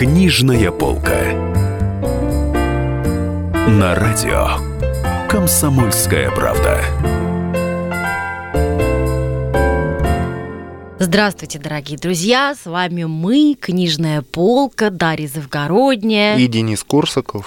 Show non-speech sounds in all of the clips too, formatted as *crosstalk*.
Книжная полка. На радио «Комсомольская правда». Здравствуйте, дорогие друзья! С вами мы, Книжная полка, Дарья Завгородняя. И Денис Корсаков.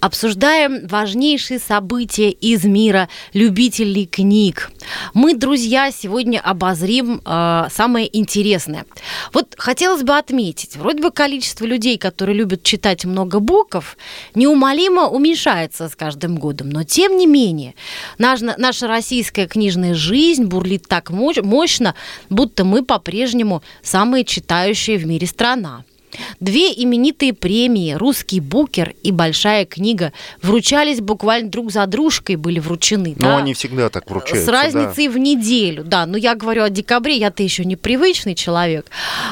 Обсуждаем важнейшие события из мира любителей книг. Мы, друзья, сегодня обозрим э, самое интересное. Вот хотелось бы отметить, вроде бы количество людей, которые любят читать много букв, неумолимо уменьшается с каждым годом. Но тем не менее, наша, наша российская книжная жизнь бурлит так мощно, будто мы по-прежнему самая читающая в мире страна. Две именитые премии «Русский букер» и «Большая книга» вручались буквально друг за дружкой, были вручены. Ну, да? они всегда так вручаются. С разницей да. в неделю, да. Но я говорю о декабре, я-то еще непривычный человек.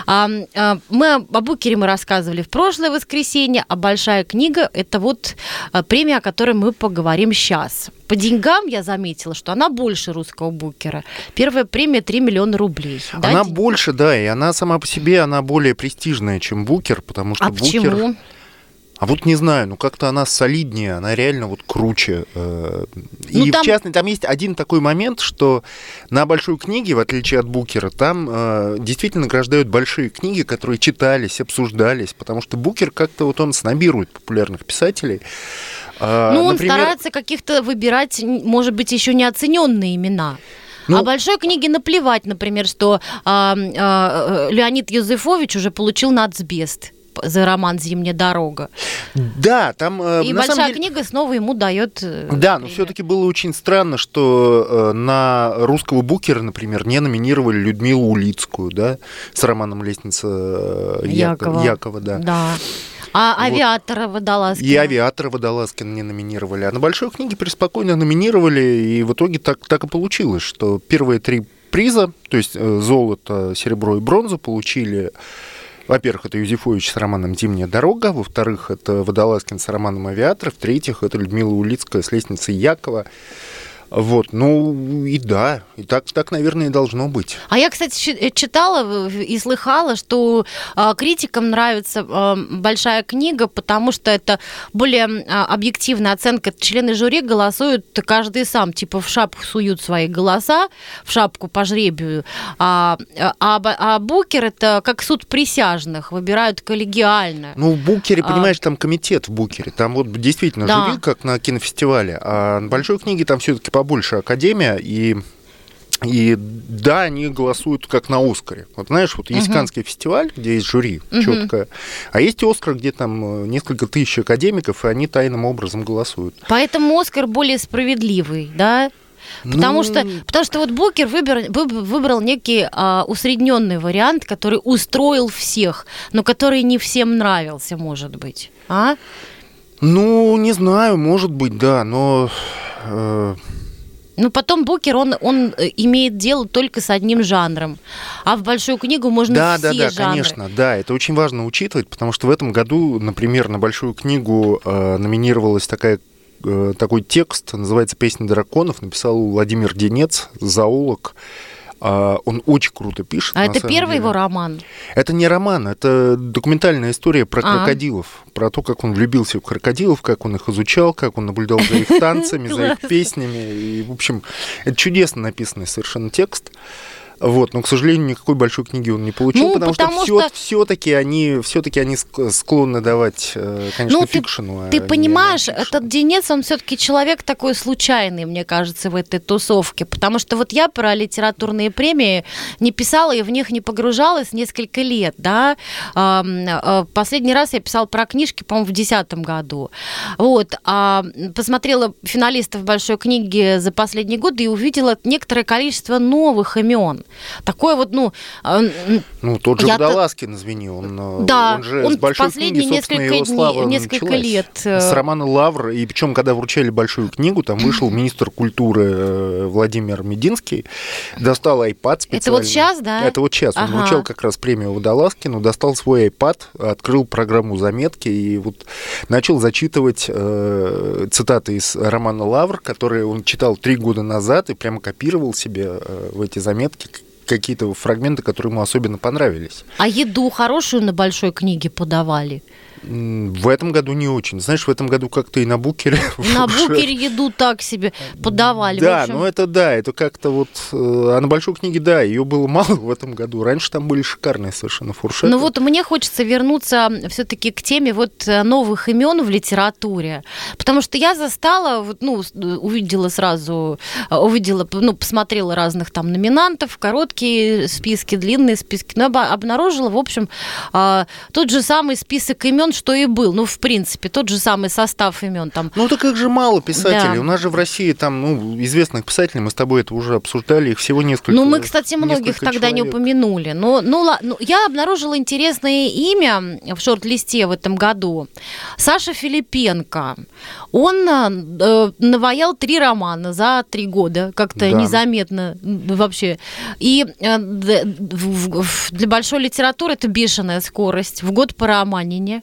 А, а, мы о букере мы рассказывали в прошлое воскресенье, а «Большая книга» — это вот а, премия, о которой мы поговорим сейчас. По деньгам я заметила, что она больше русского букера. Первая премия 3 миллиона рублей. Да, она День? больше, да, и она сама по себе, она более престижная, чем букер, потому что а букер... Почему? А вот не знаю, ну как-то она солиднее, она реально вот круче. Э. И ну, там... в частности, там есть один такой момент, что на большой книге, в отличие от Букера, там э, действительно награждают большие книги, которые читались, обсуждались, потому что Букер как-то вот он снобирует популярных писателей. А, ну, он Например... старается каких-то выбирать, может быть, еще неоцененные имена. Ну, а большой книге наплевать, например, что а, а, Леонид Юзефович уже получил нацбест за роман «Зимняя дорога». Да, там... Э, И большая деле... книга снова ему дает... Э, да, но все-таки было очень странно, что э, на русского букера, например, не номинировали Людмилу Улицкую, да, с романом «Лестница Якова». Якова, да. Да. А вот. авиатора Водолазкина? И авиатора Водолазкина не номинировали. А на большой книге преспокойно номинировали, и в итоге так, так и получилось, что первые три приза, то есть золото, серебро и бронзу получили во-первых, это Юзефович с романом «Зимняя дорога», во-вторых, это Водолазкин с романом «Авиатор», в-третьих, это Людмила Улицкая с лестницей Якова. Вот, ну и да, и так, так, наверное, и должно быть. А я, кстати, э, читала и слыхала, что э, критикам нравится э, большая книга, потому что это более э, объективная оценка. Члены жюри голосуют каждый сам, типа в шапку суют свои голоса, в шапку по жребию. А, а, а Букер это как суд присяжных, выбирают коллегиально. Ну, в Букере, а. понимаешь, там комитет в Букере, там вот действительно да. жюри, как на кинофестивале, а на большой книге там все-таки по побольше Академия, и и да, они голосуют как на Оскаре. Вот знаешь, вот есть uh-huh. Каннский фестиваль, где есть жюри uh-huh. четкое, а есть Оскар, где там э, несколько тысяч академиков, и они тайным образом голосуют. Поэтому Оскар более справедливый, да? Потому, ну... что, потому что вот Букер выбор, выбрал некий а, усредненный вариант, который устроил всех, но который не всем нравился, может быть. А? Ну, не знаю, может быть, да, но... Э ну, потом Букер, он, он э, имеет дело только с одним жанром. А в большую книгу можно да, все Да, да, да, конечно. Да, это очень важно учитывать, потому что в этом году, например, на большую книгу э, номинировалась такая э, такой текст, называется «Песня драконов», написал Владимир Денец, зоолог, он очень круто пишет. А это первый деле. его роман? Это не роман, это документальная история про а. крокодилов, про то, как он влюбился в крокодилов, как он их изучал, как он наблюдал за их *laughs* танцами, за их песнями. И, в общем, это чудесно написанный совершенно текст. Вот, но, к сожалению, никакой большой книги он не получил, ну, потому, потому что, что... все-таки они, все-таки они склонны давать, э, конечно, ну, фикшену. Ты, а ты понимаешь, этот Денец, он все-таки человек такой случайный, мне кажется, в этой тусовке, потому что вот я про литературные премии не писала и в них не погружалась несколько лет, да. Э, последний раз я писала про книжки, по-моему, в 2010 году. Вот, а посмотрела финалистов большой книги за последний год и увидела некоторое количество новых имен. Такое вот, ну... А, ну, тот же Водолазкин, извини, он, да, он же он с большой книги, собственно, его слава несколько началась. лет. Э, с романа «Лавр», и причем, когда вручали большую книгу, там вышел министр культуры э, Владимир Мединский, достал iPad специально. Это вот сейчас, да? Это вот сейчас. Он ага. вручал как раз премию Водолазкину, достал свой iPad, открыл программу заметки и вот начал зачитывать э, цитаты из романа «Лавр», которые он читал три года назад и прямо копировал себе э, в эти заметки какие-то фрагменты, которые ему особенно понравились. А еду хорошую на большой книге подавали? В этом году не очень. Знаешь, в этом году как-то и на букере... *laughs* На букере еду так себе подавали. Да, ну это да, это как-то вот... Э, а на большой книге, да, ее было *laughs* мало в этом году. Раньше там были шикарные совершенно фуршеты. Ну вот мне хочется вернуться все таки к теме вот э, новых имен в литературе. Потому что я застала, вот, ну, увидела сразу, э, увидела, ну, посмотрела разных там номинантов, короткие списки, длинные списки, но обнаружила, в общем, тот же самый список имен что и был. Ну, в принципе, тот же самый состав имен там. Ну, так как же мало писателей. Да. У нас же в России там, ну, известных писателей, мы с тобой это уже обсуждали, их всего несколько. Ну, мы, кстати, многих тогда человек. не упомянули. Но, ну, ну, я обнаружила интересное имя в шорт-листе в этом году. Саша Филипенко. Он э, наваял три романа за три года, как-то да. незаметно вообще. И э, для большой литературы это бешеная скорость. В год по романине.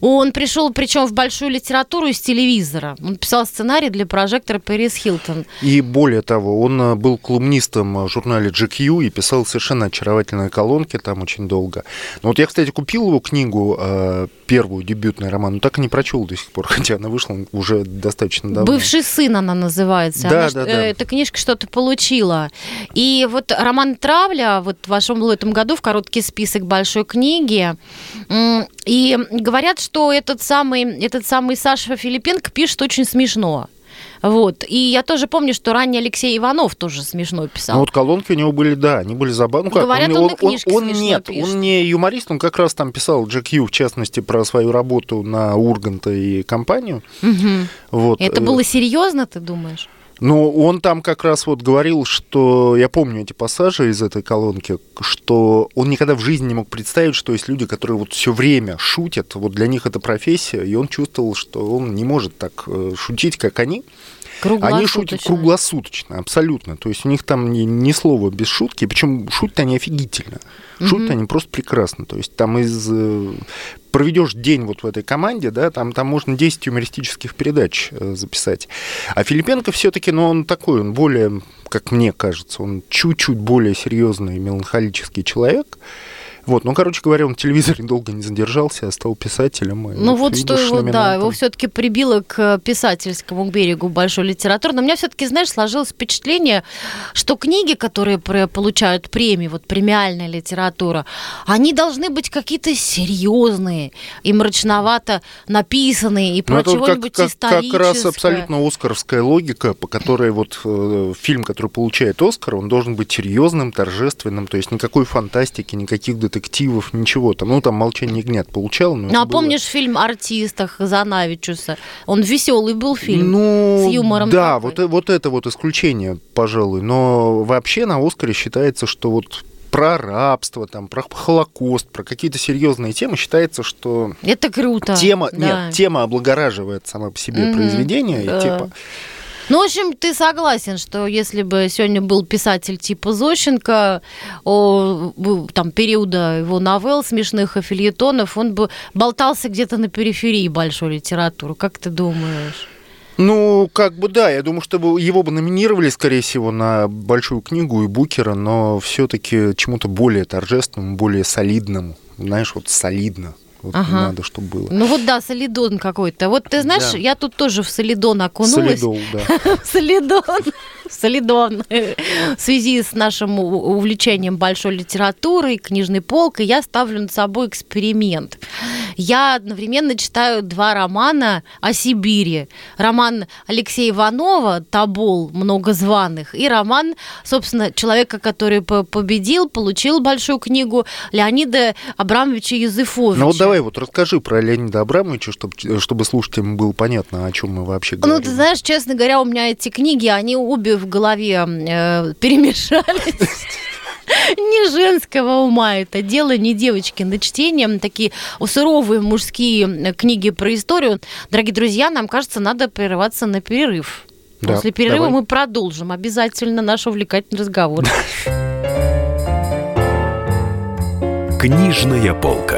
Он пришел, причем в большую литературу из телевизора. Он писал сценарий для прожектора Пэрис Хилтон. И более того, он э, был колумнистом в журнале GQ и писал совершенно очаровательные колонки там очень долго. Но вот я, кстати, купил его книгу, э, первую дебютный роман, но так и не прочел до сих пор, *laughs* хотя она вышла уже достаточно давно. «Бывший сын» она называется. Да, она, да, да. Э, эта книжка что-то получила. И вот роман «Травля» вот в этом году в короткий список большой книги. И говорят, что этот самый, этот самый Саша Филипенко пишет очень смешно. Вот. И я тоже помню, что ранее Алексей Иванов тоже смешно писал. Ну вот колонки у него были, да, они были забавные. Ну, Говорят, он, он, он, он нет, пишет. он не юморист, он как раз там писал GQ, в частности, про свою работу на Урганта и компанию. Угу. Вот. Это было серьезно, ты думаешь? Ну, он там как раз вот говорил, что я помню эти пассажи из этой колонки, что он никогда в жизни не мог представить, что есть люди, которые вот все время шутят, вот для них это профессия, и он чувствовал, что он не может так э, шутить, как они. Они шутят круглосуточно, абсолютно. То есть у них там ни, ни слова без шутки, причем шутят они офигительно. Шутят mm-hmm. они просто прекрасно. То есть там из э, проведешь день вот в этой команде, да, там, там можно 10 юмористических передач э, записать. А Филипенко все-таки, ну, он такой, он более, как мне кажется, он чуть-чуть более серьезный меланхолический человек. Вот, ну, короче говоря, он в телевизоре *laughs* долго не задержался, а стал писателем. Ну, вот что его, да, его все-таки прибило к писательскому берегу большой литературы. Но у меня все-таки, знаешь, сложилось впечатление, что книги, которые получают премии, вот премиальная литература, они должны быть какие-то серьезные и мрачновато написанные, и про ну, чего-нибудь как, историческое. Как раз абсолютно оскаровская логика, по которой вот э, фильм, который получает Оскар, он должен быть серьезным, торжественным, то есть никакой фантастики, никаких детективов детективов, ничего там. Ну, там «Молчание ягнят» получал. Но ну, а было... помнишь фильм «Артистах» Занавичуса? Он веселый был фильм ну, с юмором. Да, вот, вот это вот исключение, пожалуй. Но вообще на «Оскаре» считается, что вот про рабство, там, про Холокост, про какие-то серьезные темы считается, что... Это круто. Тема, да. нет, тема облагораживает сама по себе mm-hmm. произведение, да. и типа... Ну, в общем, ты согласен, что если бы сегодня был писатель типа Зощенко, о, там, периода его новелл, смешных и он бы болтался где-то на периферии большой литературы. Как ты думаешь? Ну, как бы да, я думаю, что его бы номинировали, скорее всего, на большую книгу и Букера, но все-таки чему-то более торжественному, более солидному. Знаешь, вот солидно. Вот ага. надо, чтобы было. Ну вот да, солидон какой-то. Вот ты знаешь, да. я тут тоже в солидон окунулась. Солидол, да. *laughs* солидон. Солидон. *laughs* В связи с нашим увлечением большой литературой, книжной полкой, я ставлю над собой эксперимент. Я одновременно читаю два романа о Сибири. Роман Алексея Иванова «Табол. Много званых» и роман, собственно, человека, который победил, получил большую книгу Леонида Абрамовича Юзефовича. Ну вот давай вот расскажи про Леонида Абрамовича, чтобы, чтобы слушателям было понятно, о чем мы вообще говорим. Ну, ты знаешь, честно говоря, у меня эти книги, они обе в голове э, *laughs* перемешались. Не женского ума это дело, не девочки на чтение. Такие суровые мужские книги про историю. Дорогие друзья, нам кажется, надо прерываться на перерыв. Да, После перерыва давай. мы продолжим обязательно наш увлекательный разговор. Книжная полка.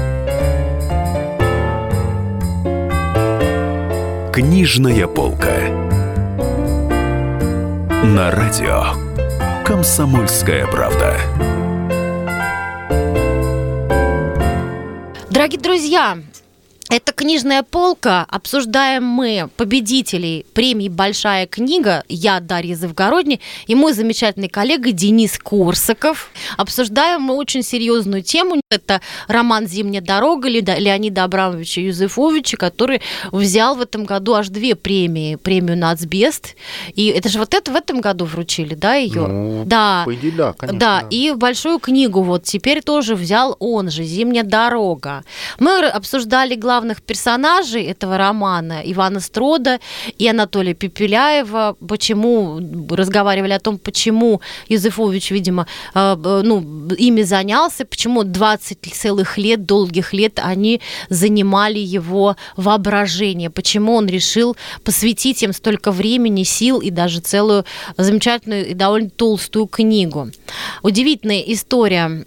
Книжная полка. На радио Комсомольская правда. Дорогие друзья, это книжная полка. Обсуждаем мы победителей премии «Большая книга». Я Дарья Завгородний и мой замечательный коллега Денис Корсаков. Обсуждаем мы очень серьезную тему. Это роман «Зимняя дорога» Леонида Абрамовича Юзефовича, который взял в этом году аж две премии. Премию «Нацбест». И это же вот это в этом году вручили, да, ее? Ну, да. По идее, да, конечно. Да, и большую книгу вот теперь тоже взял он же «Зимняя дорога». Мы обсуждали главное главных персонажей этого романа, Ивана Строда и Анатолия Пепеляева, почему разговаривали о том, почему Юзефович, видимо, э, ну, ими занялся, почему 20 целых лет, долгих лет они занимали его воображение, почему он решил посвятить им столько времени, сил и даже целую замечательную и довольно толстую книгу. Удивительная история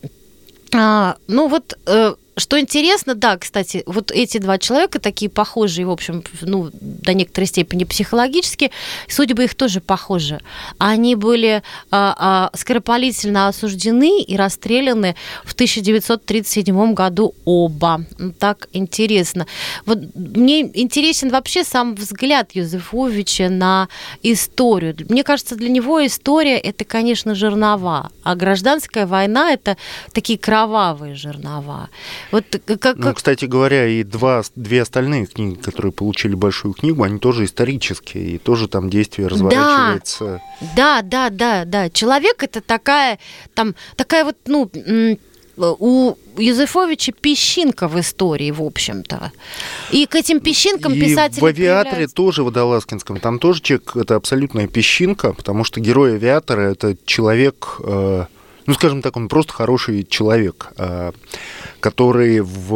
а, ну вот э, что интересно, да, кстати, вот эти два человека такие похожие, в общем, ну, до некоторой степени психологически, судьбы их тоже похожи. Они были а, а, скоропалительно осуждены и расстреляны в 1937 году оба. Ну, так интересно. Вот мне интересен вообще сам взгляд Юзефовича на историю. Мне кажется, для него история это, конечно, жернова, а гражданская война это такие кровавые жернова. Вот как, ну, кстати говоря, и два, две остальные книги, которые получили большую книгу, они тоже исторические, и тоже там действие разворачивается. Да, да, да, да. Человек это такая, там, такая вот, ну, у Юзефовича песчинка в истории, в общем-то. И к этим песчинкам и писатели в «Авиаторе» появляются... тоже, в Водолазкинском, там тоже человек, это абсолютная песчинка, потому что герой «Авиатора» — это человек... Э, ну, скажем так, он просто хороший человек, а, который в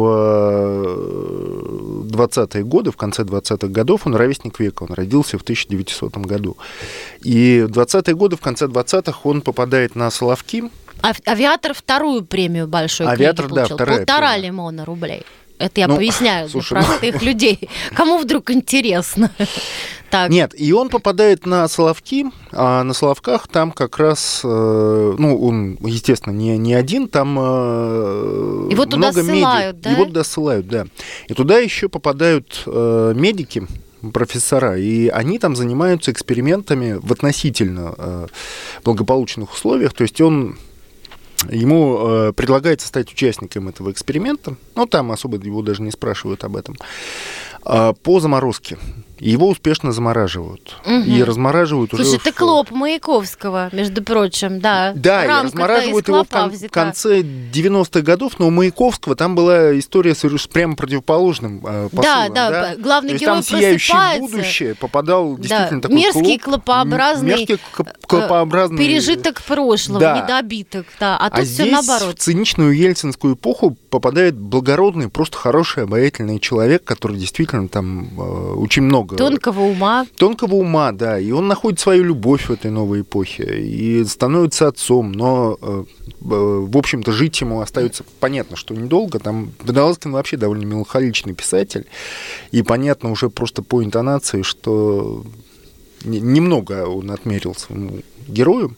20-е годы, в конце 20-х годов, он ровесник века, он родился в 1900 году. И в 20-е годы, в конце 20-х он попадает на Соловки. Авиатор вторую премию большой Авиатор, да, получил. вторая Полтора премия. лимона рублей. Это я ну, поясняю слушай, для простых ну... людей. Кому вдруг интересно? Так. Нет, и он попадает на Соловки, а на Соловках там как раз, э, ну, он, естественно, не, не один, там э, Его туда много ссылают, меди... да? Его туда ссылают, да. И туда еще попадают э, медики, профессора, и они там занимаются экспериментами в относительно э, благополучных условиях, то есть он Ему э, предлагается стать участником этого эксперимента, но там особо его даже не спрашивают об этом, э, по заморозке. Его успешно замораживают. Угу. И размораживают Слушай, уже... это в... клоп Маяковского, между прочим, да. Да, и размораживают его в, кон- конце 90-х годов, но у Маяковского там была история с прямо противоположным э, посылом. Да, да, да, главный То герой там сияющее просыпается. будущее попадал действительно да. такой мерзкий клуб, клопообразный, мерзкий клопообразный пережиток прошлого, да. недобиток, да. А, а тут здесь все наоборот. в циничную ельцинскую эпоху попадает благородный, просто хороший, обаятельный человек, который действительно там э, очень много... Тонкого ума Тонкого ума, да. И он находит свою любовь в этой новой эпохе и становится отцом. Но, э, в общем-то, жить ему остается понятно, что недолго. Там Водолазкин вообще довольно меланхоличный писатель. И понятно уже просто по интонации, что немного он отмерил своему герою.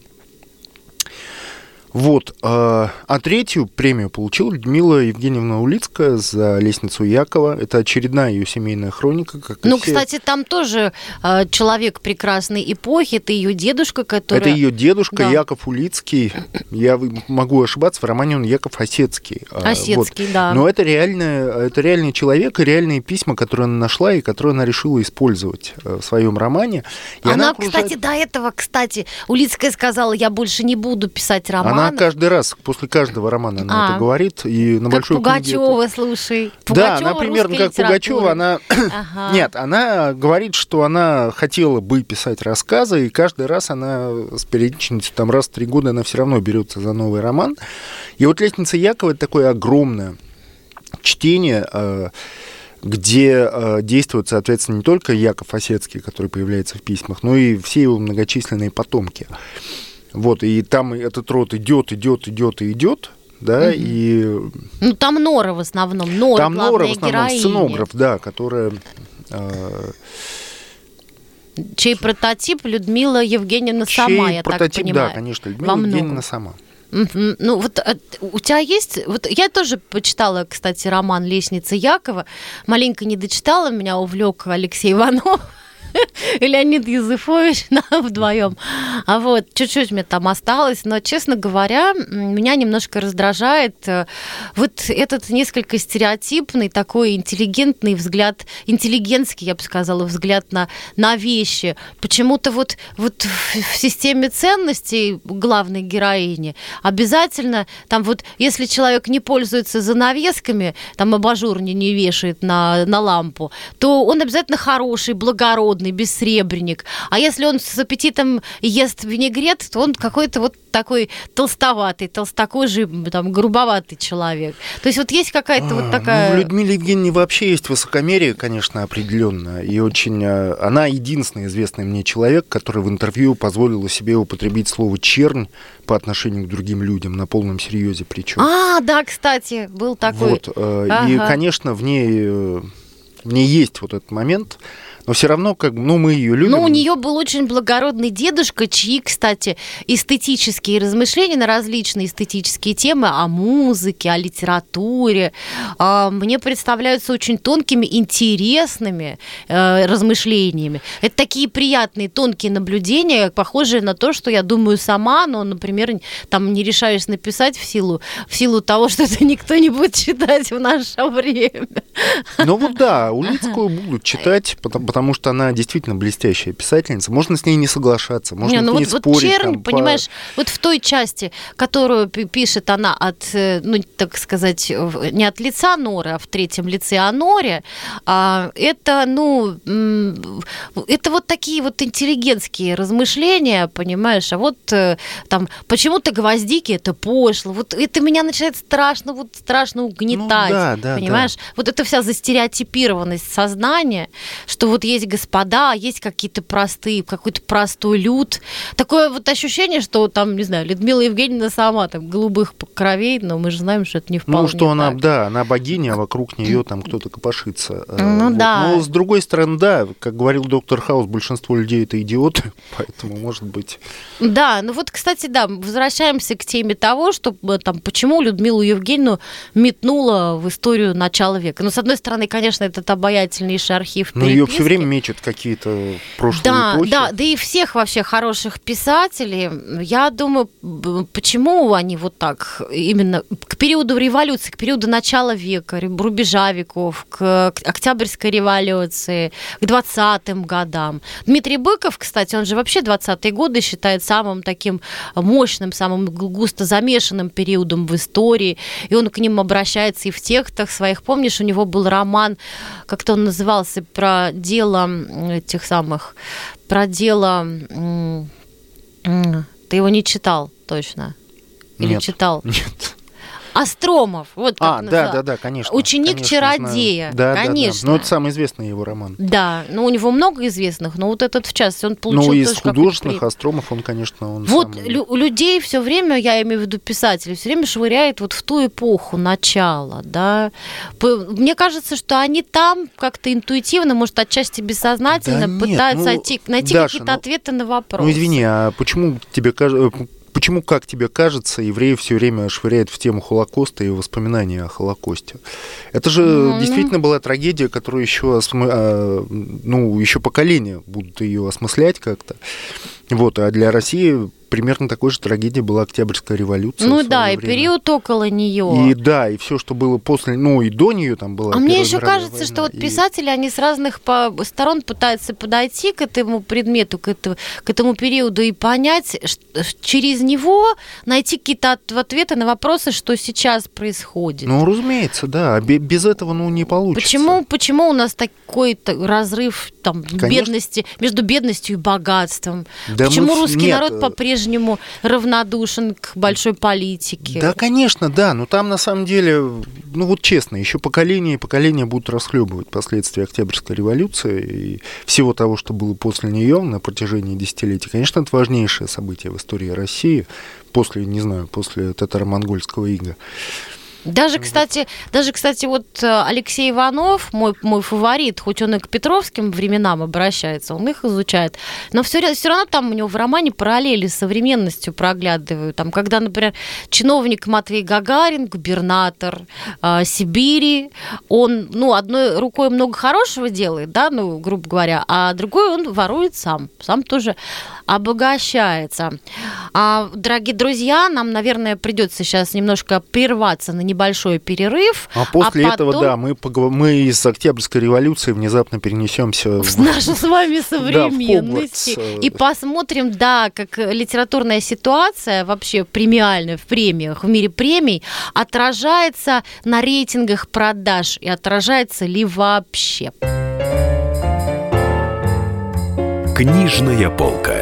Вот. А, а третью премию получила Людмила Евгеньевна Улицкая за «Лестницу Якова». Это очередная ее семейная хроника. Как ну, все... кстати, там тоже э, человек прекрасной эпохи. Это ее дедушка, который... Это ее дедушка да. Яков Улицкий. Я могу ошибаться, в романе он Яков Осецкий. Осецкий, вот. да. Но это, реальная, это реальный человек и реальные письма, которые она нашла и которые она решила использовать э, в своем романе. И она, она окружает... кстати, до этого, кстати, Улицкая сказала, я больше не буду писать романы. Она Она каждый раз, после каждого романа она А. это говорит, и на как большой книге это- Пугачева, слушай. Да, она примерно как Пугачева, литературы. она... *coughs* *coughs* Ага. Нет, она говорит, что она хотела бы писать рассказы, и каждый раз она с периодичностью, там раз в три года она все равно берется за новый роман. И вот «Лестница Якова» — это такое огромное чтение, э, где э, действует, соответственно, не только Яков Осецкий, который появляется в письмах, но и все его многочисленные потомки. Вот, и там этот род идет, идет, идет и идет, да, и Ну, там Нора в основном. Нора, там Нора, в основном, героиня. сценограф, да, которая... э, Чей прототип Людмила Евгеньевна чей сама, я прототип, так понимаю. да, конечно, Людмила. Евгеньевна сама. Ну вот э, у тебя есть, вот я тоже почитала, кстати, роман «Лестница Якова», маленько не дочитала, меня увлек Алексей Иванов и *laughs* Леонид Юзефович *laughs* вдвоем. А вот чуть-чуть мне там осталось, но, честно говоря, меня немножко раздражает э, вот этот несколько стереотипный, такой интеллигентный взгляд, интеллигентский, я бы сказала, взгляд на, на вещи. Почему-то вот, вот в системе ценностей главной героини обязательно там вот, если человек не пользуется занавесками, там абажур не, не вешает на, на лампу, то он обязательно хороший, благородный, бессребренник. А если он с аппетитом ест винегрет, то он какой-то вот такой толстоватый, толстокожий, там, грубоватый человек. То есть вот есть какая-то вот А, такая... Ну, Людмиле Евгеньевне вообще есть высокомерие, конечно, определенно. И очень... э, Она единственный известный мне человек, который в интервью позволила себе употребить слово «чернь» по отношению к другим людям, на полном серьезе причем. А, да, кстати, был такой... Вот, э, И, Ага. конечно, в ней, э, в ней есть вот этот момент, но все равно, как ну, мы ее любим. Ну, у нее был очень благородный дедушка, чьи, кстати, эстетические размышления на различные эстетические темы о музыке, о литературе, а, мне представляются очень тонкими, интересными э, размышлениями. Это такие приятные, тонкие наблюдения, похожие на то, что я думаю сама, но, например, там не решаюсь написать в силу, в силу того, *laughs* что это никто не будет читать в наше время. Ну вот да, Улицкую будут читать, потому, потому что она действительно блестящая писательница. Можно с ней не соглашаться, можно Не, ну вот, вот спорить. чернь, там, по- понимаешь, вот в той части, которую пи- пишет она от, э, ну, так сказать, в- не от лица Норы, а в третьем лице о Норе, а, это, ну, это вот такие вот интеллигентские размышления, понимаешь, а вот э, там почему-то гвоздики это пошло, вот это меня начинает страшно, вот страшно угнетать, Ну да, да, понимаешь, вот это вся застереотипированность сознания, что вот есть господа, есть какие-то простые, какой-то простой люд. Такое вот ощущение, что там, не знаю, Людмила Евгеньевна сама там голубых кровей, но мы же знаем, что это не вполне Ну, что она, так. да, она богиня, а вокруг нее там кто-то копошится. Э, Ну вот. да. Но с другой стороны, да, как говорил доктор Хаус, большинство людей это идиоты, *laughs* поэтому, может быть... Да, ну вот, кстати, да, возвращаемся к теме того, что э, там, почему Людмилу Евгеньевну метнула в историю начала века. Ну, с одной стороны, конечно, этот обаятельнейший архив Ну, ее все. Время мечут какие-то прошлые Да, эпохи. да, да и всех вообще хороших писателей. Я думаю, почему они вот так именно к периоду революции, к периоду начала века, рубежа веков, к, Октябрьской революции, к 20-м годам. Дмитрий Быков, кстати, он же вообще 20-е годы считает самым таким мощным, самым гу- густо замешанным периодом в истории, и он к ним обращается и в текстах своих. Помнишь, у него был роман, как-то он назывался, про дело м, этих самых, про дело... Ты его не читал точно? Или Нет. читал? Нет. Остромов, вот А, да, называл. да, да, конечно. Ученик конечно, чародея. Да, да, да. конечно. Ну, это самый известный его роман. Да, ну у него много известных, но вот этот в частности, он получил Ну, из художественных. Остромов он, конечно, он Вот самый- лю- людей все время, я имею в виду писателей, все время швыряет вот в ту эпоху начала, да. Мне кажется, что они там как-то интуитивно, может, отчасти бессознательно Да нет, пытаются ну, найти, найти Даша, какие-то ну, ответы на вопросы. Ну, извини, а почему тебе кажется... Почему, как тебе кажется, евреи все время швыряют в тему Холокоста и воспоминания о Холокосте? Это же Ну, действительно была трагедия, которую еще, осмы- а, ну, еще поколения будут ее осмыслять как-то. Вот, а для России примерно такой же трагедией была Октябрьская революция. Ну да, и время. период около нее. И да, и все, что было после, ну и до нее там была. А мне еще кажется, война, что вот и- писатели, они с разных по- сторон пытаются подойти к этому предмету, к этому, к этому периоду и понять, ш- через него найти какие-то от- ответы на вопросы, что сейчас происходит. Ну, разумеется, да. Бе- Без этого, ну, не получится. Почему, почему у нас такой разрыв там, Конечно. бедности, между бедностью и богатством? Да почему мы русский нет, народ э, по-прежнему равнодушен к большой политике? Да, конечно, да. Но там на самом деле, ну вот честно, еще поколения и поколения будут расхлебывать последствия Октябрьской революции и всего того, что было после нее на протяжении десятилетий. Конечно, это важнейшее событие в истории России после, не знаю, после татаро-монгольского ига. Даже, кстати, даже, кстати, вот э, Алексей Иванов, мой, мой фаворит, хоть он и к петровским временам обращается, он их изучает, но все, все равно там у него в романе параллели с современностью проглядывают. Там, когда, например, чиновник Матвей Гагарин, губернатор э, Сибири, он, ну, одной рукой много хорошего делает, да, ну, грубо говоря, а другой он ворует сам, сам тоже обогащается. А, дорогие друзья, нам, наверное, придется сейчас немножко прерваться на небольшой перерыв. А после потом этого, да, мы, поговор- мы из Октябрьской революции внезапно перенесемся в *laughs* нашу с вами современность. Э. и посмотрим, да, как литературная ситуация вообще премиальная в премиях, в мире премий, отражается на рейтингах продаж и отражается ли вообще. Книжная полка.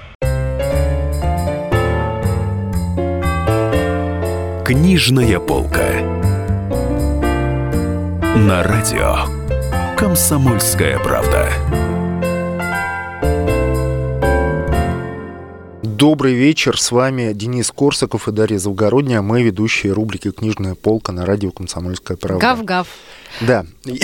Книжная полка. На радио Комсомольская правда. Добрый вечер, с вами Денис Корсаков и Дарья Завгородняя, мы ведущие рубрики «Книжная полка» на радио «Комсомольская правда». Гав-гав. Да. *laughs*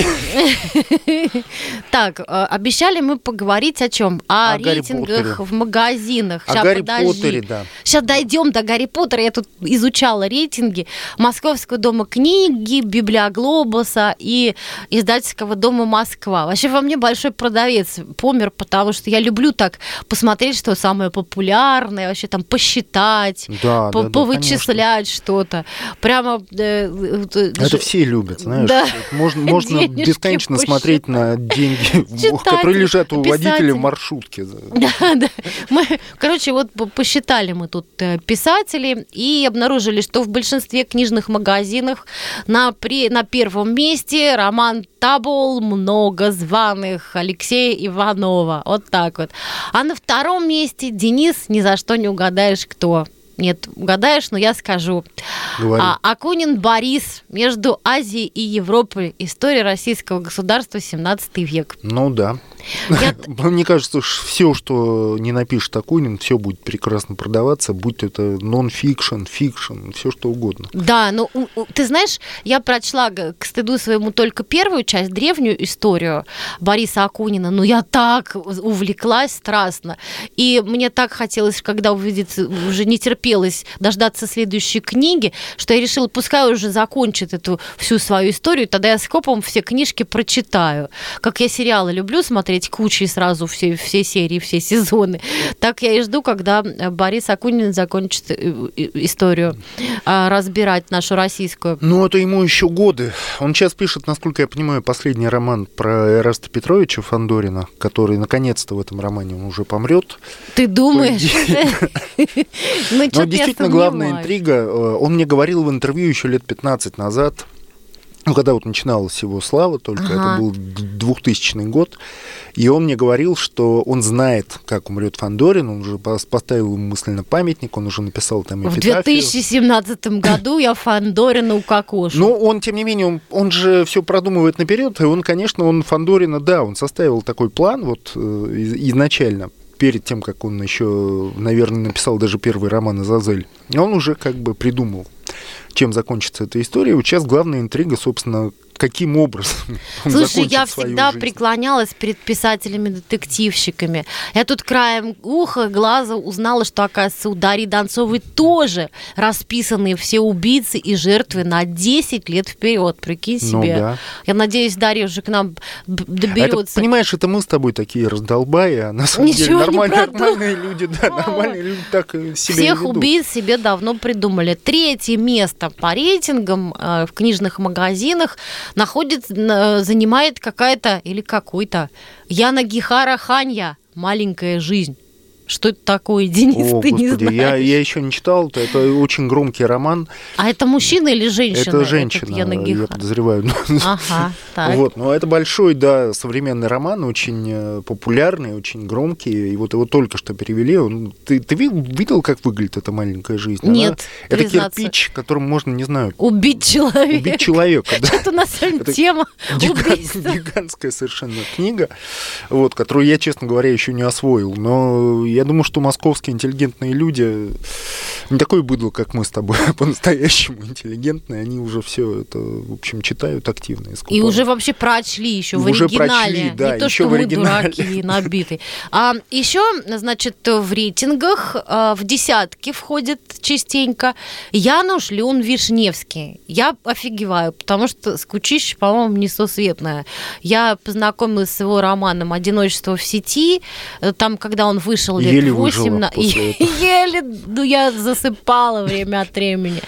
Так, э, обещали мы поговорить о чем? О, рейтингах в магазинах. О Ща, Гарри подожди. Поттере, да. Сейчас дойдем до Гарри Поттера. Я тут изучала рейтинги Московского дома книги, Библиоглобуса и издательского дома Москва. Вообще во мне большой продавец помер, потому что я люблю так посмотреть, что самое популярное, вообще там посчитать, Да, по- да, да, повычислять что-то. Прямо... э, э, Это ж- все любят, знаешь. Да. Можно, можно бесконечно смотреть на деньги, *laughs* Читать, которые лежат у водителя писатель. в маршрутке. *laughs* Да, да. Мы, короче, вот по- посчитали мы тут э, писатели и обнаружили, что в большинстве книжных магазинов на, при, на первом месте роман Табол «Много званых» Алексея Иванова. Вот так вот. А на втором месте Денис ни за что не угадаешь, кто. Нет, угадаешь, но я скажу. Говори. А, Акунин Борис между Азией и Европой. История российского государства 17 век. Ну да. Я- *laughs* Мне кажется, все, что не напишет Акунин, все будет прекрасно продаваться, будь это нон-фикшн, fiction, все что угодно. Да, ну у- у- ты знаешь, я прочла к стыду своему только первую часть, древнюю историю Бориса Акунина, но я так увлеклась страстно. И мне так хотелось, когда увидеть, уже не терпелось дождаться следующей книги, что я решила, пускай уже закончит эту всю свою историю, тогда я скопом все книжки прочитаю. Как я сериалы люблю смотреть кучей сразу все, все серии, все сезоны, так я и жду, когда э, Борис Акунин закончит э, э, историю а, разбирать нашу российскую. Ну, это ему еще годы. Он сейчас пишет, насколько я понимаю, последний роман про Эраста Петровича Фандорина, который наконец-то в этом романе он уже помрет. Ты думаешь? *laughs* Ну, Но чё-то я действительно главная интрига. Он мне говорил в интервью еще лет 15 назад, ну, когда вот начиналась его слава только, Ага. это был д- 2000 год, и он мне говорил, что он знает, как умрет Фандорин, он уже пос- поставил ему мысленно памятник, он уже написал там В эпитафию. 2017 году я Фандорина укокошу. Но он, тем не менее, он, он же все продумывает наперед, и он, конечно, он Фандорина, да, он составил такой план вот э, из- изначально перед тем, как он еще, наверное, написал даже первый роман «Азазель», он уже как бы придумал, чем закончится эта история. Вот сейчас главная интрига, собственно, каким образом *laughs* Слушай, я всегда жизнь. преклонялась перед писателями-детективщиками. Я тут краем уха, глаза узнала, что, оказывается, у Дарьи Донцовой тоже расписаны все убийцы и жертвы на 10 лет вперед. Прикинь Ну себе. да. Я надеюсь, Дарья уже к нам А это, доберется. понимаешь, это мы с тобой такие раздолбаи, а на самом деле Ничего нормальные, продумал. нормальные люди, да, *laughs* нормальные люди так и себя и Всех убийц себе давно придумали. Третье место по рейтингам э, в книжных магазинах находит, занимает какая-то или какой-то Яна Гихара Ханья «Маленькая жизнь». Что это такое, *laughs* Денис, О, ты не господи, я, знаешь? я еще не читал, это, это очень громкий роман. А это мужчина или женщина? это женщина, я подозреваю. *laughs* Ага, так. Вот, но это большой, да, современный роман, очень э, популярный, очень громкий. И вот его только что перевели. Он- ты, ты ви- видел, как выглядит эта маленькая жизнь? Она- Нет, это признаться. кирпич, которым можно, не знаю, Убить человека. убить человека. *laughs* да. Это нас сегодня Это тема убийства. гигантская совершенно книга, вот, которую я, честно говоря, еще не освоил. Но я думаю, что московские интеллигентные люди не такое быдло, как мы с тобой, а по-настоящему интеллигентные. Они уже все это, в общем, читают активно. И скупают. уже вообще прочли еще в Уже оригинале. прочли, да, Не то, что в мы оригинале. дураки набитые. А еще, значит, в рейтингах а, в десятки входит частенько Януш Леон Вишневский. Я офигеваю, потому что скучище, по-моему, несусветное. Я познакомилась с его романом «Одиночество в сети». Там, когда он вышел лет Еле 8... выжила на-. *laughs* Еле, ну, я засыпала время от времени.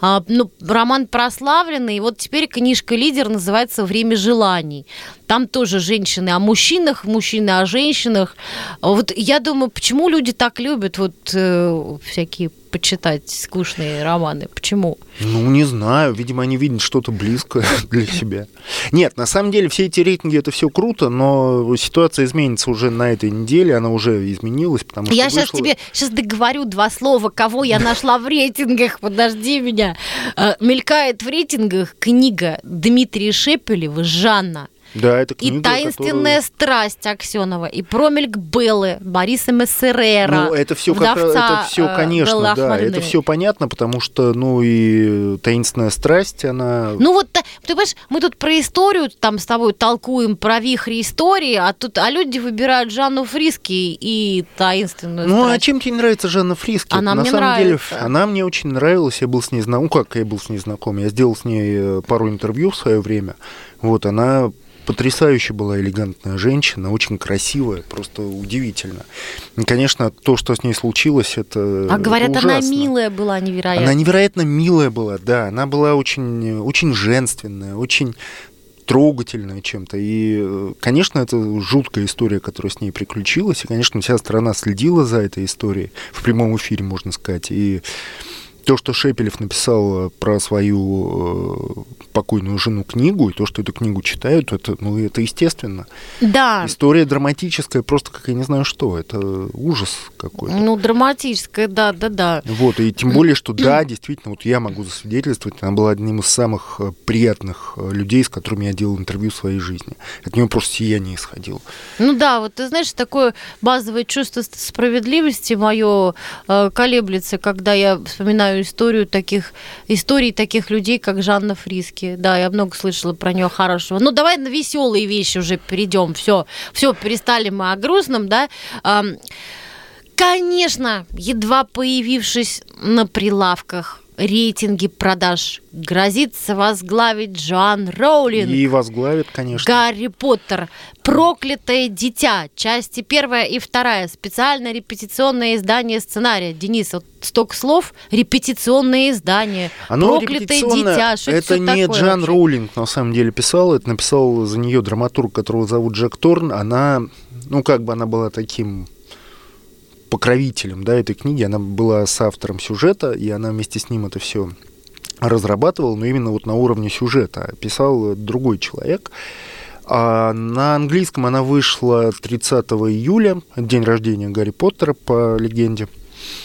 А, ну, роман прославленный, и вот теперь книжка «Лидер» называется «Время желаний». Там тоже женщины о мужчинах, мужчины о женщинах. Вот я думаю, почему люди так любят вот э, всякие почитать скучные романы? Почему? Ну, не знаю. Видимо, они видят что-то близкое *laughs* для себя. Нет, на самом деле все эти рейтинги это все круто, но ситуация изменится уже на этой неделе. Она уже изменилась, потому что Я сейчас вышло- тебе сейчас договорю два слова, кого я нашла в рейтингах. Подожди меня. Э, Мелькает в рейтингах книга Дмитрия Шепелева «Жанна». Да, это И книга, таинственная которую- страсть Аксенова, и промельк Беллы, Бориса Мессерера. Ну, это все, как, это все, э, конечно, Беллы да, Ахмадиновой. это все понятно, потому что, ну, и таинственная страсть, она... Ну вот, ты понимаешь, мы тут про историю там с тобой толкуем, про вихри истории, а тут а люди выбирают Жанну Фриски и таинственную Ну, а страсть. чем тебе нравится Жанна Фриски? Она На мне самом нравится. деле, она мне очень нравилась, я был с ней знаком. Ну, как я был с ней знаком? Я сделал с ней э, пару интервью в свое время. Вот, она потрясающе была элегантная женщина, очень красивая, просто удивительно. И, конечно, то, что с ней случилось, это А говорят, это она ужасно. милая была невероятно. Она невероятно милая была, да. Она была очень, очень женственная, очень трогательная чем-то. И, конечно, это жуткая история, которая с ней приключилась. И, конечно, вся страна следила за этой историей. В прямом эфире, можно сказать. И то, что Шепелев написал э, про свою э, покойную жену книгу, и то, что эту книгу читают, это, ну, это естественно. Да, История драматическая, просто как я не знаю что. Это ужас какой-то. ну драматическая, да, да, да. Вот, и тем более, что да, действительно, вот я могу засвидетельствовать, она была одним из самых э, приятных э, людей, с которыми я делал интервью в своей жизни. От нее просто сияние исходило. Ну да, вот ты знаешь, такое базовое чувство справедливости мое э, колеблется, когда я вспоминаю историю таких, историй таких людей, как Жанна Фриски. Да, я много слышала про нее хорошего. Ну давай на веселые вещи уже перейдем. Все, все, перестали мы о грустном, да. Конечно, едва появившись на прилавках рейтинги продаж, грозится возглавить Джоан Роулинг. И возглавит, конечно. Гарри Поттер. Проклятое дитя. Части первая и вторая. Специальное репетиционное издание сценария. Денис, вот столько слов. Репетиционное издание. Оно Проклятое репетиционное. дитя. Что это не такое Джан вообще? Роулинг на самом деле писал, это написал за нее драматург, которого зовут Джек Торн. Она, ну как бы она была таким покровителем да, этой книги, она была с автором сюжета, и она вместе с ним это все разрабатывала, но именно вот на уровне сюжета. Писал другой человек. А на английском она вышла 30 июля, день рождения Гарри Поттера, по легенде.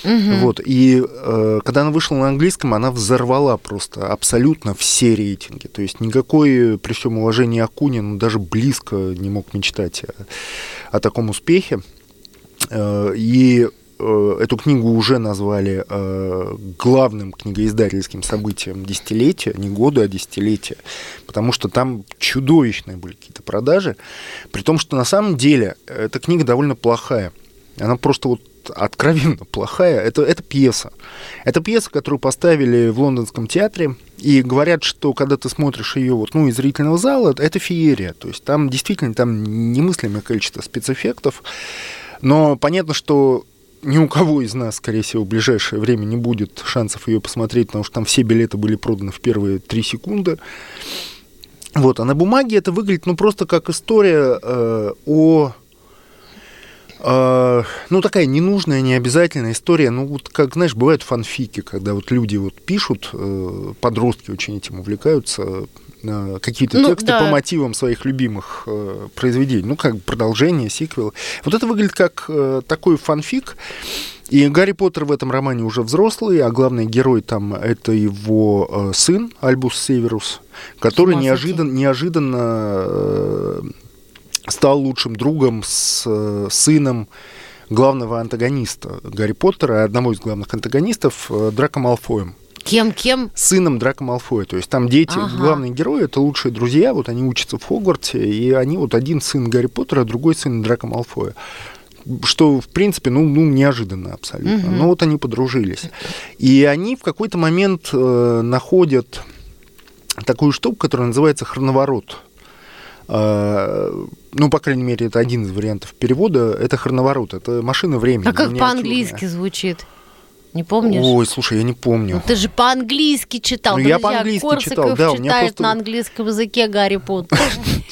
Мгм. Вот, и э, когда она вышла на английском, она взорвала просто абсолютно все рейтинги. То есть никакой, при всем уважении Акунин, даже близко не мог мечтать о, о таком успехе. Э, и э, эту книгу уже назвали э, главным книгоиздательским событием десятилетия, не года, а десятилетия, потому что там чудовищные были какие-то продажи, при том, что на самом деле эта книга довольно плохая. Она просто вот откровенно *laughs* плохая. Это, это пьеса. Это пьеса, которую поставили в лондонском театре. И говорят, что когда ты смотришь ее вот, ну, из зрительного зала, это феерия. То есть там действительно там немыслимое количество спецэффектов. Но понятно, что ни у кого из нас, скорее всего, в ближайшее время не будет шансов ее посмотреть, потому что там все билеты были проданы в первые три секунды. Вот, а на бумаге это выглядит, ну, просто как история э, о э, ну, такая ненужная, необязательная история. Ну, вот как, знаешь, бывают фанфики, когда вот люди вот пишут, э, подростки очень этим увлекаются, какие-то ну, тексты да. по мотивам своих любимых э, произведений, ну, как продолжение, сиквел. Вот это выглядит как э, такой фанфик. И Гарри Поттер в этом романе уже взрослый, а главный герой там это его э, сын Альбус Северус, который неожиданно, неожиданно э, стал лучшим другом с э, сыном главного антагониста Гарри Поттера, одного из главных антагонистов, э, Драко Малфоем. Кем, кем? Сыном Драко Малфоя. То есть там дети, ага. главные герои, это лучшие друзья, вот они учатся в Хогвартсе, и они вот один сын Гарри Поттера, другой сын Драко Малфоя что, в принципе, ну, ну неожиданно абсолютно. Угу. Но вот они подружились. И они в какой-то момент э, находят такую штуку, которая называется хроноворот. Э, ну, по крайней мере, это один из вариантов перевода. Это хроноворот, это машина времени. А как по-английски звучит? Не помнишь? Ой, слушай, я не помню. Ну, ты же по-английски читал. Ну, я по-английски читал, да. читает у просто... на английском языке Гарри Поттер.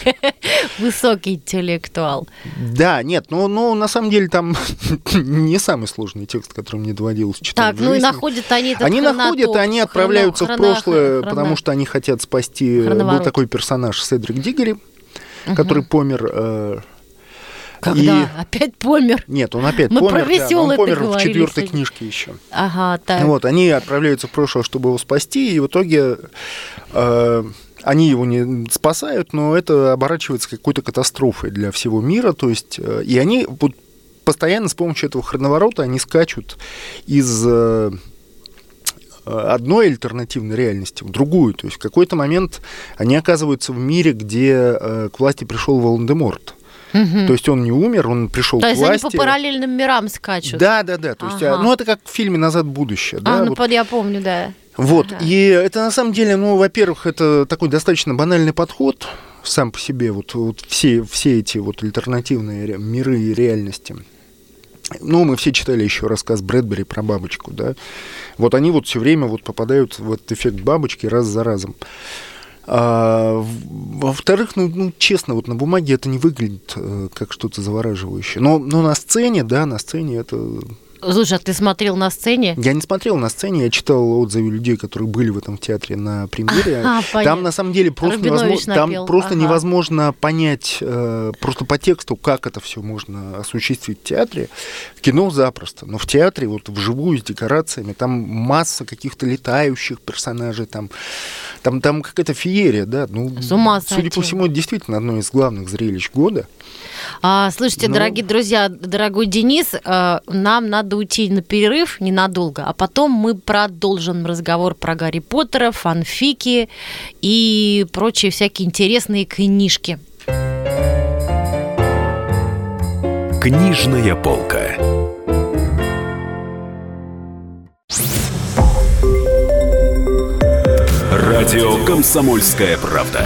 *laughs* Высокий интеллектуал. Да, нет, ну, ну, на самом деле там *laughs* не самый сложный текст, который мне доводилось читать Так, ну и находят они этот Они находят, и они отправляются в прошлое, потому что они хотят спасти... Был такой персонаж Седрик Диггери, который помер э, когда? И... Опять помер? Нет, он опять Мы помер. Про да, он помер в четвертой книжке еще. Ага, так. Вот, они отправляются в прошлое, чтобы его спасти, и в итоге э, они его не спасают, но это оборачивается какой-то катастрофой для всего мира. То есть, э, и они вот постоянно с помощью этого хроноворота они скачут из э, одной альтернативной реальности в другую. То есть в какой-то момент они оказываются в мире, где э, к власти пришел Волан-де-Морт. Угу. То есть он не умер, он пришел то к власти. То есть они по параллельным мирам скачут. Да, да, да. То есть, ага. ну это как в фильме «Назад в будущее». А, ну вот. я помню, да. Вот. Ага. И это на самом деле, ну, во-первых, это такой достаточно банальный подход сам по себе, вот, вот все, все эти вот альтернативные миры и реальности. Ну, мы все читали еще рассказ Брэдбери про бабочку, да. Вот они вот все время вот попадают в этот эффект бабочки раз за разом. А, во-вторых, ну, ну, честно, вот на бумаге это не выглядит э, как что-то завораживающее. Но, но на сцене, да, на сцене это Слушай, а ты смотрел на сцене? Я не смотрел на сцене, я читал отзывы людей, которые были в этом театре на премьере. *laughs* А, там на самом деле просто, невозможно, там просто ага. невозможно понять э, просто по тексту, как это все можно осуществить в театре. В кино запросто, но в театре вот вживую с декорациями, там масса каких-то летающих персонажей, там, там, там какая-то феерия, да. Ну, С ума судя по всему, это действительно одно из главных зрелищ года. А, слушайте, Но... дорогие друзья, дорогой Денис, э, нам надо уйти на перерыв ненадолго, а потом мы продолжим разговор про Гарри Поттера, фанфики и прочие всякие интересные книжки. Книжная полка. Радио Комсомольская правда".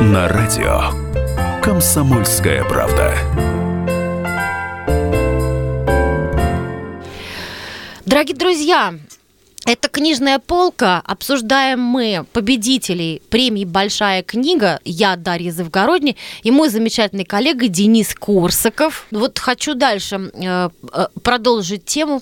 На радио «Комсомольская правда». Дорогие друзья, Это книжная полка. Обсуждаем мы победителей премии «Большая книга». Я Дарья Завгородний и мой замечательный коллега Денис Корсаков. Вот хочу дальше э, э, продолжить тему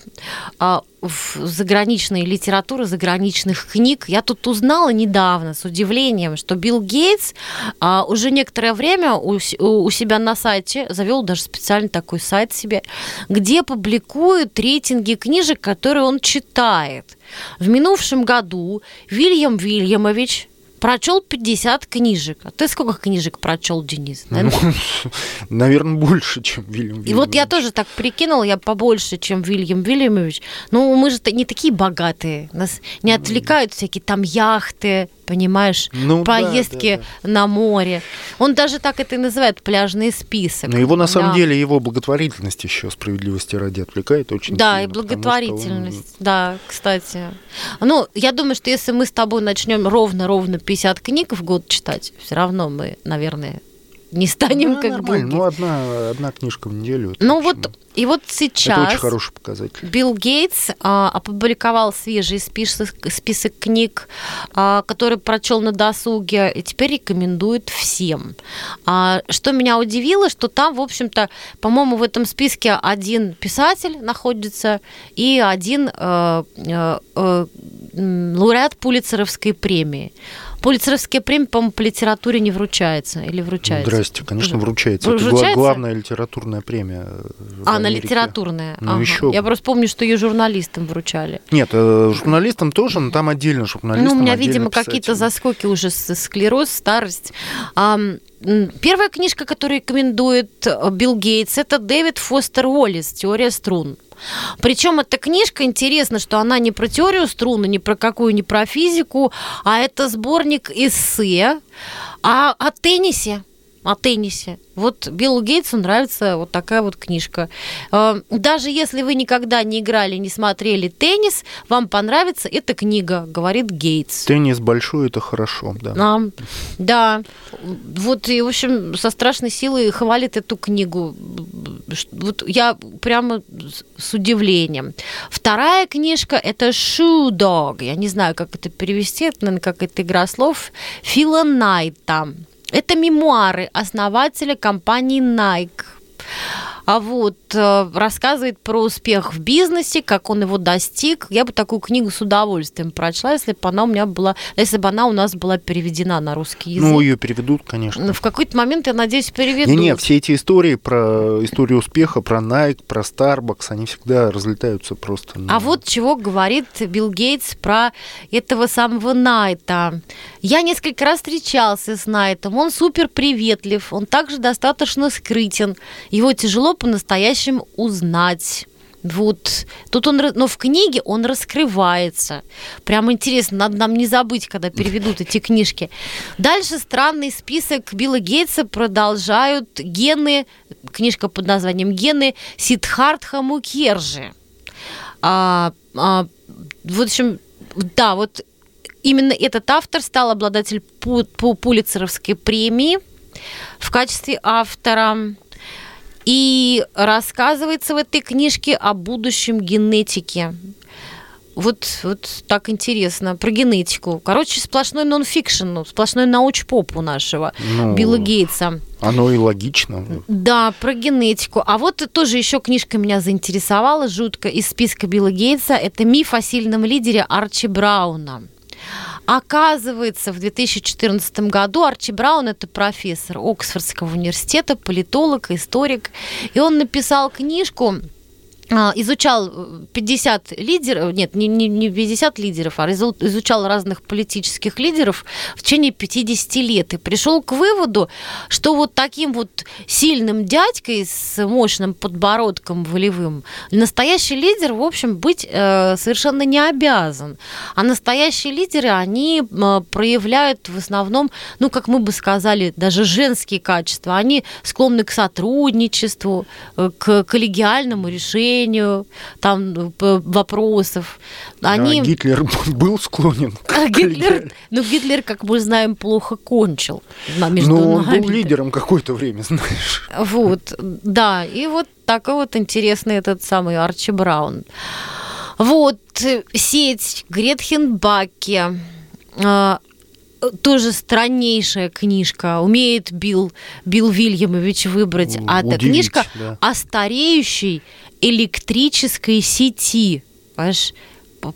а, заграничной литературы, заграничных книг. Я тут узнала недавно с удивлением, что Билл Гейтс а, уже некоторое время у, у себя на сайте завел даже специальный такой сайт себе, где публикует рейтинги книжек, которые он читает. В минувшем году Вильям Вильямович прочел 50 книжек. А ты сколько книжек прочел, Денис? *laughs* Ну, наверное, больше, чем Вильям И вот я тоже так прикинул, я побольше, чем Вильям Вильямович. Ну, мы же не такие богатые. Нас не отвлекают всякие там яхты, понимаешь, ну, поездки да, да, да. на море. Он даже так это и называет пляжный список. Но его на самом да. деле его благотворительность еще справедливости ради отвлекает очень Да, сильно, и благотворительность, он... да, кстати. Ну, я думаю, что если мы с тобой начнем ровно-ровно 50 книг в год читать, все равно мы, наверное, не станем ну, как нормально. бы. Ну, одна, одна книжка в неделю. Ну, вот и вот сейчас Это очень хороший показатель. Билл Гейтс а, опубликовал свежий список, список книг, а, который прочел на досуге, и теперь рекомендует всем. А, что меня удивило, что там, в общем-то, по-моему, в этом списке один писатель находится и один а, а, а, лауреат Пулицеровской премии. Пулицеровская премия, по-моему, по литературе не вручается или вручается? Здрасте, конечно, вручается. вручается? Это главная литературная премия. А, она литературная. Ну, ага. еще... Я просто помню, что ее журналистам вручали. Нет, э, журналистам тоже, но там отдельно журналистам. Ну, у меня, видимо, какие-то заскоки уже, склероз, старость. Первая книжка, которую рекомендует э, Билл Гейтс, это Дэвид Фостер Уоллес «Теория струн». Причем эта книжка, интересно, что она не про теорию струны, не про какую, не про физику, а это сборник эссе о, о теннисе о теннисе. Вот Биллу Гейтсу нравится вот такая вот книжка. Э, даже если вы никогда не играли, не смотрели теннис, вам понравится эта книга, говорит Гейтс. Теннис большой, это хорошо, да. А, да. Вот, и, в общем, со страшной силой хвалит эту книгу. Вот я прямо с удивлением. Вторая книжка – это Shoe Dog. Я не знаю, как это перевести, это, наверное, как это игра слов. Фила Найта. Это мемуары основателя компании Nike. А вот э, рассказывает про успех в бизнесе, как он его достиг. Я бы такую книгу с удовольствием прочла, если бы она у меня была, если бы она у нас была переведена на русский язык. Ну, ее переведут, конечно. В какой-то момент, я надеюсь, переведут. Не, не, все эти истории про историю успеха, про Nike, про Starbucks, они всегда разлетаются просто. На... А вот чего говорит Билл Гейтс про этого самого Найта. Я несколько раз встречался с Найтом, он супер приветлив, он также достаточно скрытен. Его тяжело по-настоящему узнать. Вот. Тут он, но в книге он раскрывается. Прям интересно, надо нам не забыть, когда переведут эти книжки. Дальше странный список Билла Гейтса продолжают гены, книжка под названием «Гены Сидхартха Мукерджи». А, а, в общем, да, вот именно этот автор стал обладатель пу- пу- Пулицеровской премии в качестве автора. И рассказывается в этой книжке о будущем генетики. Вот, вот так интересно про генетику. Короче, сплошной нон-фикшн, сплошной науч-поп у нашего ну, Билла Гейтса. Оно и логично. Да, про генетику. А вот тоже еще книжка меня заинтересовала жутко из списка Билла Гейтса. Это «Миф о сильном лидере» Арчи Брауна. Оказывается, в 2014 году Арчи Браун – это профессор Оксфордского университета, политолог, историк, и он написал книжку изучал 50 э, лидеров, нет, не, не, не 50 лидеров, а изучал разных политических лидеров в течение 50 лет и пришел к выводу, что вот таким вот сильным дядькой с мощным подбородком волевым настоящий лидер, в общем, быть э, совершенно не обязан. А настоящие лидеры, они э, проявляют в основном, ну, как мы бы сказали, даже женские качества. Они склонны к сотрудничеству, э, к коллегиальному решению, решению там вопросов. Они... А Гитлер был склонен а Гитлер, Ну, Гитлер, как мы знаем, плохо кончил. Между ну, он был лидером какое-то время, *laughs* знаешь. Вот, да. И вот такой вот интересный этот самый Арчи Браун. Вот, э, сеть Гретхенбаке, э, тоже страннейшая книжка. Умеет Билл, Билл Вильямович выбрать. А Удивить, книжка да. о стареющей электрической сети. Понимаешь?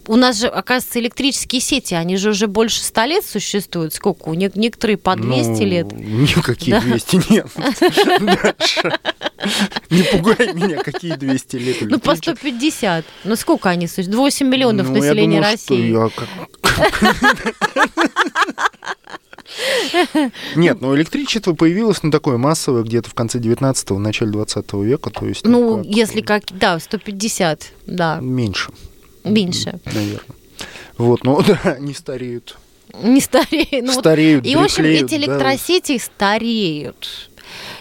У нас же, оказывается, электрические сети, они же уже больше ста лет существуют. Сколько? У не- некоторые по 200 Ну, лет. Никакие Да. 200 нет. Не пугай меня, какие 200 лет. Ну, по электричества. 150. Ну, сколько они существуют? 8 миллионов Ну, населения России. *laughs* Нет, но электричество появилось, ну, такое массовое, где-то в конце 19-го, начале 20 века, то есть... Ну, как, если как, да, 150, да, Меньше, меньше. наверное. Вот, ну, *laughs* да, они стареют. Не стареют. Ну, вот Стареют, И, в общем, эти да. электросети стареют.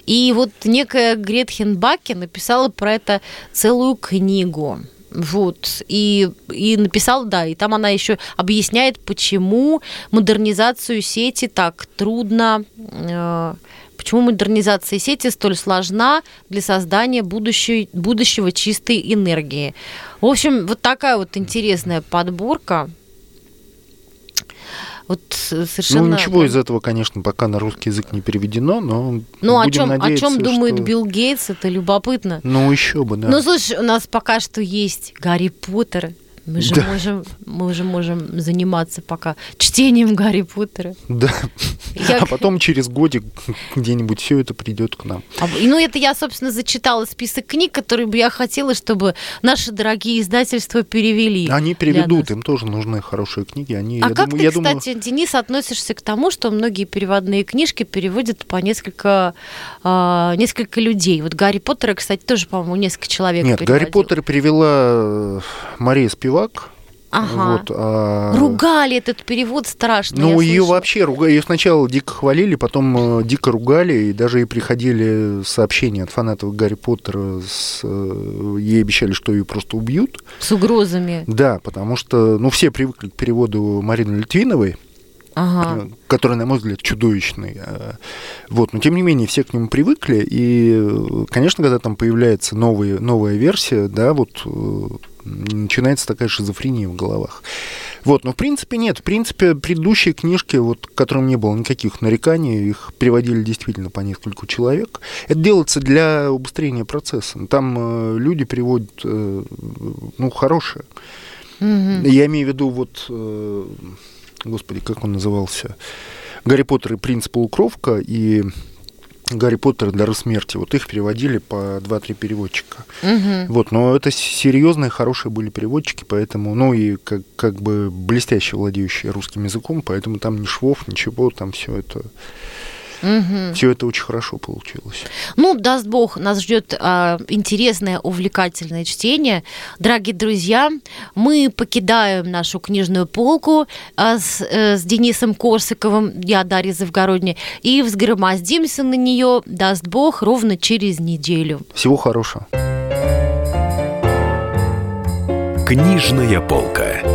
И вот некая Гретхен Баке написала про это целую книгу. Вот. И, и написала, да, и там она еще объясняет, почему модернизацию сети так трудно, э, почему модернизация сети столь сложна для создания будущей, будущего чистой энергии. В общем, вот такая вот интересная подборка. Вот совершенно... Ну, ничего из этого, конечно, пока на русский язык не переведено, но Ну, о будем чем, о надеяться, чем думает что- Билл Гейтс, это любопытно. Ну, еще бы, да. Ну, слушай, у нас пока что есть Гарри Поттер. Мы же, Да. можем, мы уже можем заниматься пока чтением Гарри Поттера. Да. Я- А потом через годик где-нибудь все это придет к нам. А, Ну, это я, собственно, зачитала список книг, которые бы я хотела, чтобы наши дорогие издательства перевели. Они переведут, им тоже нужны хорошие книги. Они, А как думаю, ты, я думаю, кстати, Денис, относишься к тому, что многие переводные книжки переводят по несколько, а, несколько людей? Вот Гарри Поттера, кстати, тоже, по-моему, несколько человек Нет, Гарри переводил. Поттер перевела э, Мария Спивак. Ага. Вот, а- Ругали этот перевод страшно. Ну, ее слышала. вообще ругали. Ее сначала дико хвалили, потом э, дико ругали, и даже и приходили сообщения от фанатов Гарри Поттера. С, э, ей обещали, что ее просто убьют. С угрозами. Да, потому что, ну, все привыкли к переводу Марины Литвиновой, Ага. э, который, на мой взгляд, чудовищный. э, Вот, но тем не менее все к нему привыкли, и, э, конечно, когда там появляется новая, новая версия, да, вот начинается такая шизофрения в головах. Вот, но в принципе нет. В принципе, предыдущие книжки, вот, к которым не было никаких нареканий, их переводили действительно по нескольку человек. Это делается для убыстрения процесса. Там э, люди переводят, э, ну, хорошее. Мгм. Я имею в виду вот, э, господи, как он назывался, Гарри Поттер и принц полукровка и Гарри Поттер дары смерти. Вот их переводили по 2-3 переводчика. Мгм. Вот, но это серьезные, хорошие были переводчики, поэтому, ну и как, как бы блестяще владеющие русским языком, поэтому там ни швов, ничего, там все это, Мгм. все это очень хорошо получилось. Ну, даст бог, нас ждет а, интересное, увлекательное чтение. Дорогие друзья, мы покидаем нашу книжную полку а, с, э, с Денисом Корсаковым, я Дарья Завгородняя, и взгромоздимся на нее, даст бог, ровно через неделю. Всего хорошего. Книжная полка.